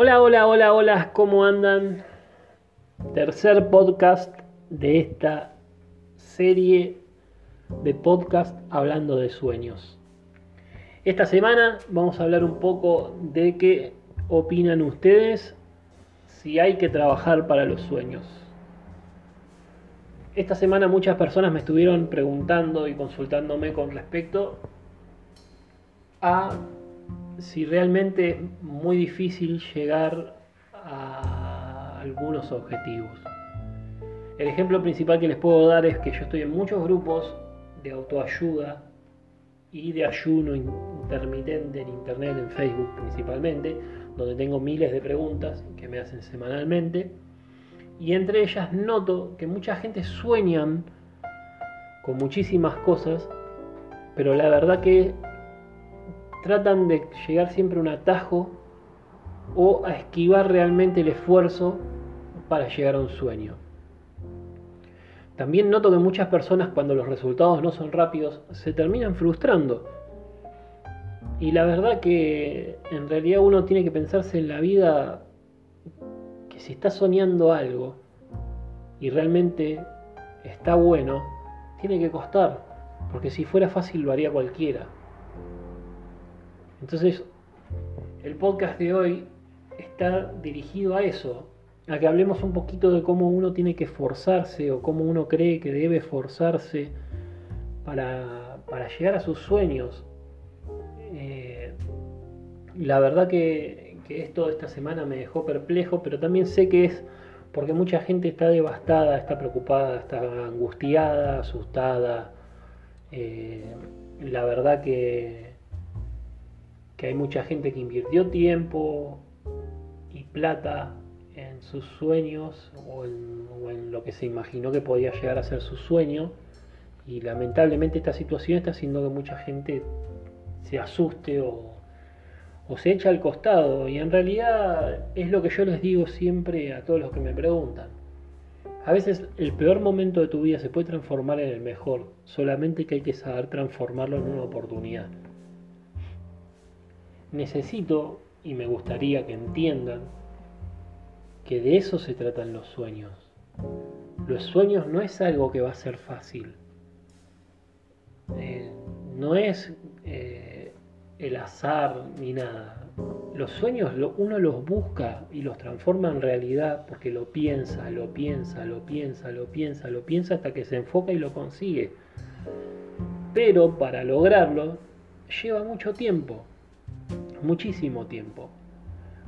Hola, hola, hola, hola, ¿cómo andan? Tercer podcast de esta serie de podcast hablando de sueños. Esta semana vamos a hablar un poco de qué opinan ustedes si hay que trabajar para los sueños. Esta semana muchas personas me estuvieron preguntando y consultándome con respecto a si realmente es muy difícil llegar a algunos objetivos. El ejemplo principal que les puedo dar es que yo estoy en muchos grupos de autoayuda y de ayuno intermitente en internet, en Facebook principalmente, donde tengo miles de preguntas que me hacen semanalmente. Y entre ellas noto que mucha gente sueñan con muchísimas cosas, pero la verdad que tratan de llegar siempre a un atajo o a esquivar realmente el esfuerzo para llegar a un sueño. También noto que muchas personas cuando los resultados no son rápidos se terminan frustrando. Y la verdad que en realidad uno tiene que pensarse en la vida que si está soñando algo y realmente está bueno, tiene que costar, porque si fuera fácil lo haría cualquiera. Entonces, el podcast de hoy está dirigido a eso, a que hablemos un poquito de cómo uno tiene que forzarse o cómo uno cree que debe forzarse para, llegar a sus sueños. Eh, la verdad que, que esto esta semana me dejó perplejo, pero también sé que es porque mucha gente está devastada, está preocupada, está angustiada, asustada. Eh, la verdad que que hay mucha gente que invirtió tiempo y plata en sus sueños o en, lo que se imaginó que podía llegar a ser su sueño. Y lamentablemente esta situación está haciendo que mucha gente se asuste o, o se echa al costado. Y en realidad es lo que yo les digo siempre a todos los que me preguntan. A veces el peor momento de tu vida se puede transformar en el mejor, solamente que hay que saber transformarlo en una oportunidad necesito y me gustaría que entiendan que de eso se tratan los sueños. Los sueños no es algo que va a ser fácil. Eh, no es eh, el azar ni nada. Los sueños uno los busca y los transforma en realidad porque lo piensa, lo piensa, lo piensa, lo piensa, lo piensa hasta que se enfoca y lo consigue. Pero para lograrlo lleva mucho tiempo muchísimo tiempo.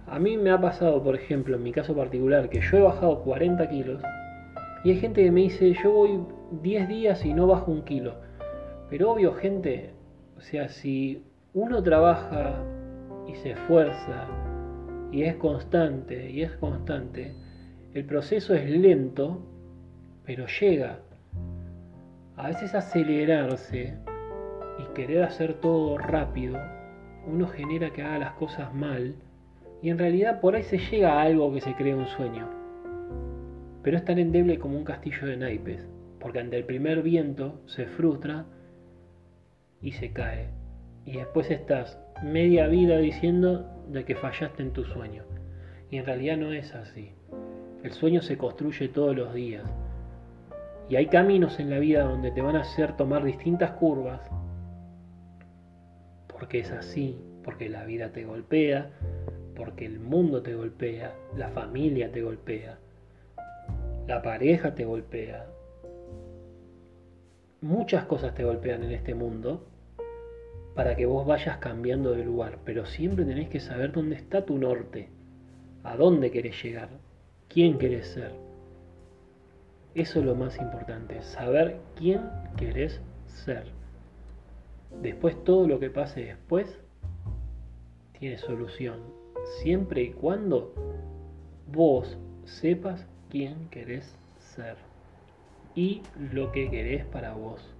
A mí me ha pasado, por ejemplo, en mi caso particular, que yo he bajado 40 kilos y hay gente que me dice, yo voy 10 días y no bajo un kilo. Pero obvio, gente, o sea, si uno trabaja y se esfuerza y es constante y es constante, el proceso es lento, pero llega. A veces acelerarse y querer hacer todo rápido uno genera que haga las cosas mal y en realidad por ahí se llega a algo que se cree un sueño. Pero es tan endeble como un castillo de naipes, porque ante el primer viento se frustra y se cae. Y después estás media vida diciendo de que fallaste en tu sueño. Y en realidad no es así. El sueño se construye todos los días. Y hay caminos en la vida donde te van a hacer tomar distintas curvas porque es así, porque la vida te golpea, porque el mundo te golpea, la familia te golpea, la pareja te golpea. Muchas cosas te golpean en este mundo para que vos vayas cambiando de lugar, pero siempre tenés que saber dónde está tu norte, a dónde querés llegar, quién querés ser. Eso es lo más importante, saber quién querés ser. Después todo lo que pase después tiene solución, siempre y cuando vos sepas quién querés ser y lo que querés para vos.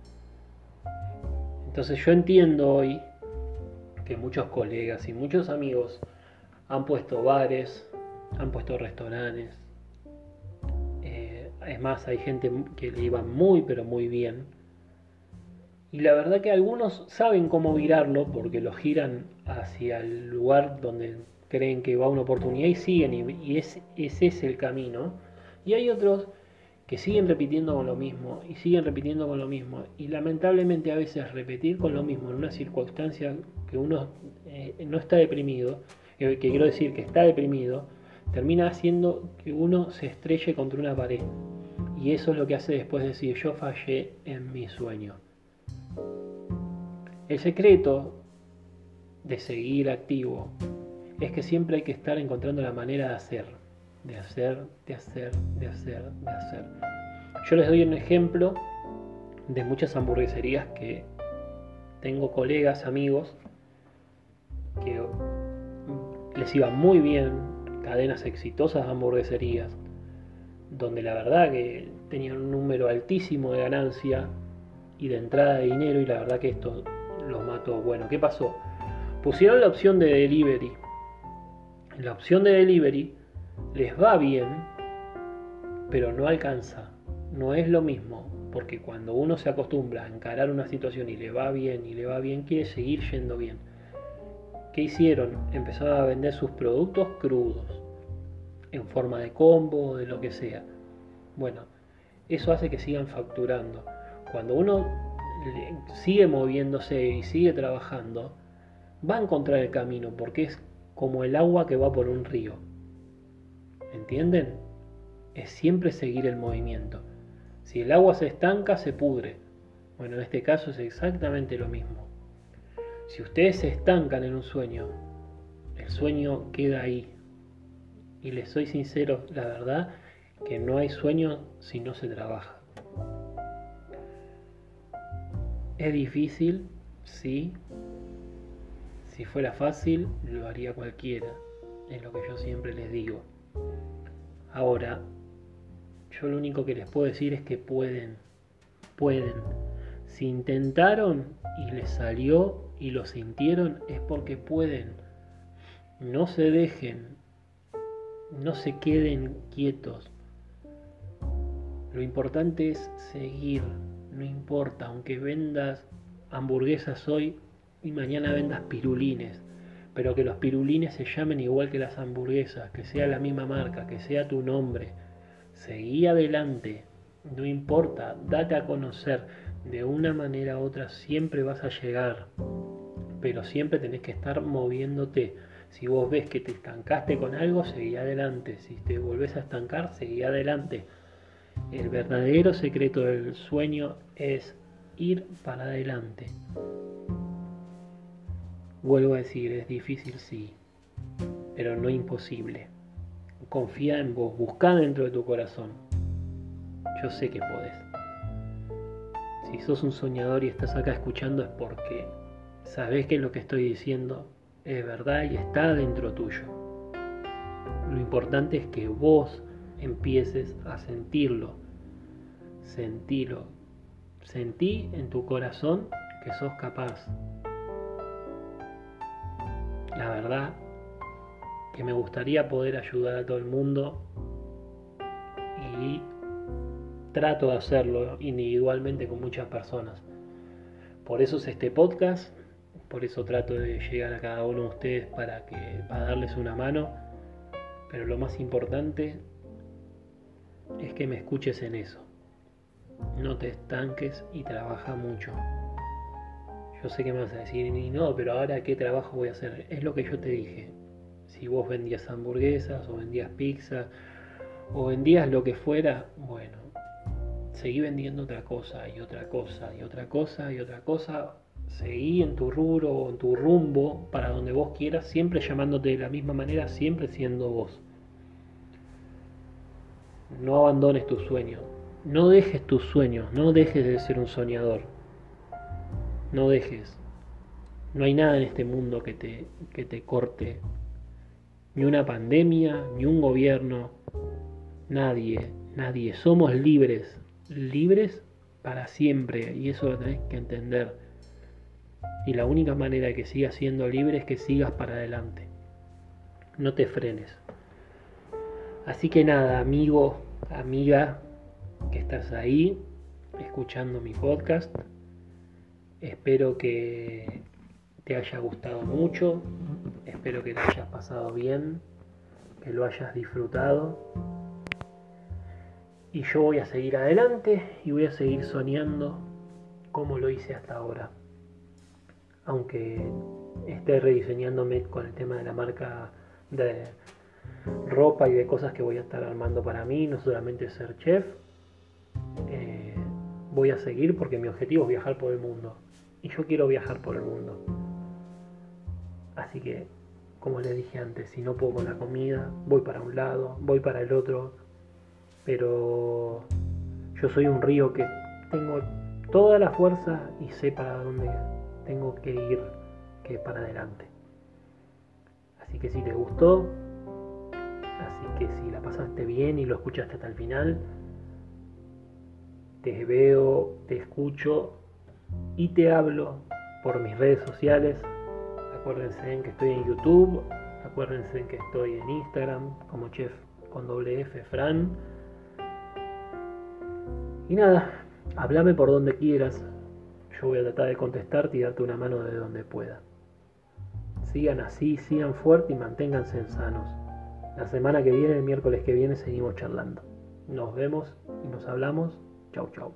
Entonces yo entiendo hoy que muchos colegas y muchos amigos han puesto bares, han puesto restaurantes. Eh, es más, hay gente que le iba muy pero muy bien y la verdad que algunos saben cómo virarlo porque lo giran hacia el lugar donde creen que va una oportunidad y siguen y, ese es el camino. Y hay otros que siguen repitiendo con lo mismo y siguen repitiendo con lo mismo. Y lamentablemente a veces repetir con lo mismo en una circunstancia que uno eh, no está deprimido, que quiero decir que está deprimido, termina haciendo que uno se estrelle contra una pared. Y eso es lo que hace después decir yo fallé en mi sueño. El secreto de seguir activo es que siempre hay que estar encontrando la manera de hacer, de hacer, de hacer, de hacer, de hacer. Yo les doy un ejemplo de muchas hamburgueserías que tengo colegas, amigos, que les iba muy bien, cadenas exitosas de hamburgueserías, donde la verdad que tenían un número altísimo de ganancia y de entrada de dinero y la verdad que esto los mató. Bueno, ¿qué pasó? Pusieron la opción de delivery. La opción de delivery les va bien, pero no alcanza. No es lo mismo, porque cuando uno se acostumbra a encarar una situación y le va bien y le va bien, quiere seguir yendo bien. ¿Qué hicieron? Empezaron a vender sus productos crudos en forma de combo de lo que sea. Bueno, eso hace que sigan facturando. Cuando uno sigue moviéndose y sigue trabajando, va a encontrar el camino porque es como el agua que va por un río. ¿Entienden? Es siempre seguir el movimiento. Si el agua se estanca, se pudre. Bueno, en este caso es exactamente lo mismo. Si ustedes se estancan en un sueño, el sueño queda ahí, y les soy sincero, la verdad, que no hay sueño si no se trabaja. Es difícil, sí. Si fuera fácil, lo haría cualquiera. Es lo que yo siempre les digo. Ahora, yo lo único que les puedo decir es que pueden. Pueden. Si intentaron y les salió y lo sintieron, es porque pueden. No se dejen, no se queden quietos. Lo importante es seguir, no importa, aunque vendas hamburguesas hoy y mañana vendas pirulines, pero que los pirulines se llamen igual que las hamburguesas, que sea la misma marca, que sea tu nombre. Seguí adelante, no importa, date a conocer, de una manera u otra siempre vas a llegar, pero siempre tenés que estar moviéndote si vos ves que te estancaste con algo, seguí adelante. Si te volvés a estancar, seguí adelante. El verdadero secreto del sueño es ir para adelante. Vuelvo a decir, es difícil sí, pero no imposible. Confía en vos, busca dentro de tu corazón. Yo sé que podés. Si sos un soñador y estás acá escuchando es porque sabés que lo que estoy diciendo es verdad y está dentro tuyo. Lo importante es que vos empieces a sentirlo. Sentilo. Sentí en tu corazón que sos capaz. La verdad que me gustaría poder ayudar a todo el mundo y trato de hacerlo individualmente con muchas personas. Por eso es este podcast por eso trato de llegar a cada uno de ustedes para, que, para darles una mano. Pero lo más importante es que me escuches en eso. No te estanques y trabaja mucho. Yo sé que me vas a decir, y no, pero ahora qué trabajo voy a hacer. Es lo que yo te dije. Si vos vendías hamburguesas o vendías pizza o vendías lo que fuera, bueno, seguí vendiendo otra cosa y otra cosa y otra cosa y otra cosa seguí en tu rubro o en tu rumbo para donde vos quieras, siempre llamándote de la misma manera, siempre siendo vos. No abandones tus sueños, no dejes tus sueños, no dejes de ser un soñador. No dejes. No hay nada en este mundo que te, que te corte. Ni una pandemia, ni un gobierno. Nadie, nadie. Somos libres. Libres para siempre. Y eso lo tenés que entender y la única manera de que sigas siendo libre es que sigas para adelante. No te frenes. Así que nada, amigo, amiga, que estás ahí escuchando mi podcast. Espero que te haya gustado mucho. Espero que lo hayas pasado bien, que lo hayas disfrutado. Y yo voy a seguir adelante y voy a seguir soñando como lo hice hasta ahora. Aunque esté rediseñándome con el tema de la marca de ropa y de cosas que voy a estar armando para mí, no solamente ser chef, eh, voy a seguir porque mi objetivo es viajar por el mundo. Y yo quiero viajar por el mundo. Así que, como les dije antes, si no puedo con la comida, voy para un lado, voy para el otro. Pero yo soy un río que tengo toda la fuerza y sé para dónde tengo que ir, que para adelante. Así que si te gustó, así que si la pasaste bien y lo escuchaste hasta el final, te veo, te escucho y te hablo por mis redes sociales. Acuérdense en que estoy en YouTube, acuérdense en que estoy en Instagram como chef con doble F Fran. Y nada, háblame por donde quieras. Yo voy a tratar de contestarte y darte una mano de donde pueda. Sigan así, sigan fuerte y manténganse sanos. La semana que viene, el miércoles que viene, seguimos charlando. Nos vemos y nos hablamos. Chau, chau.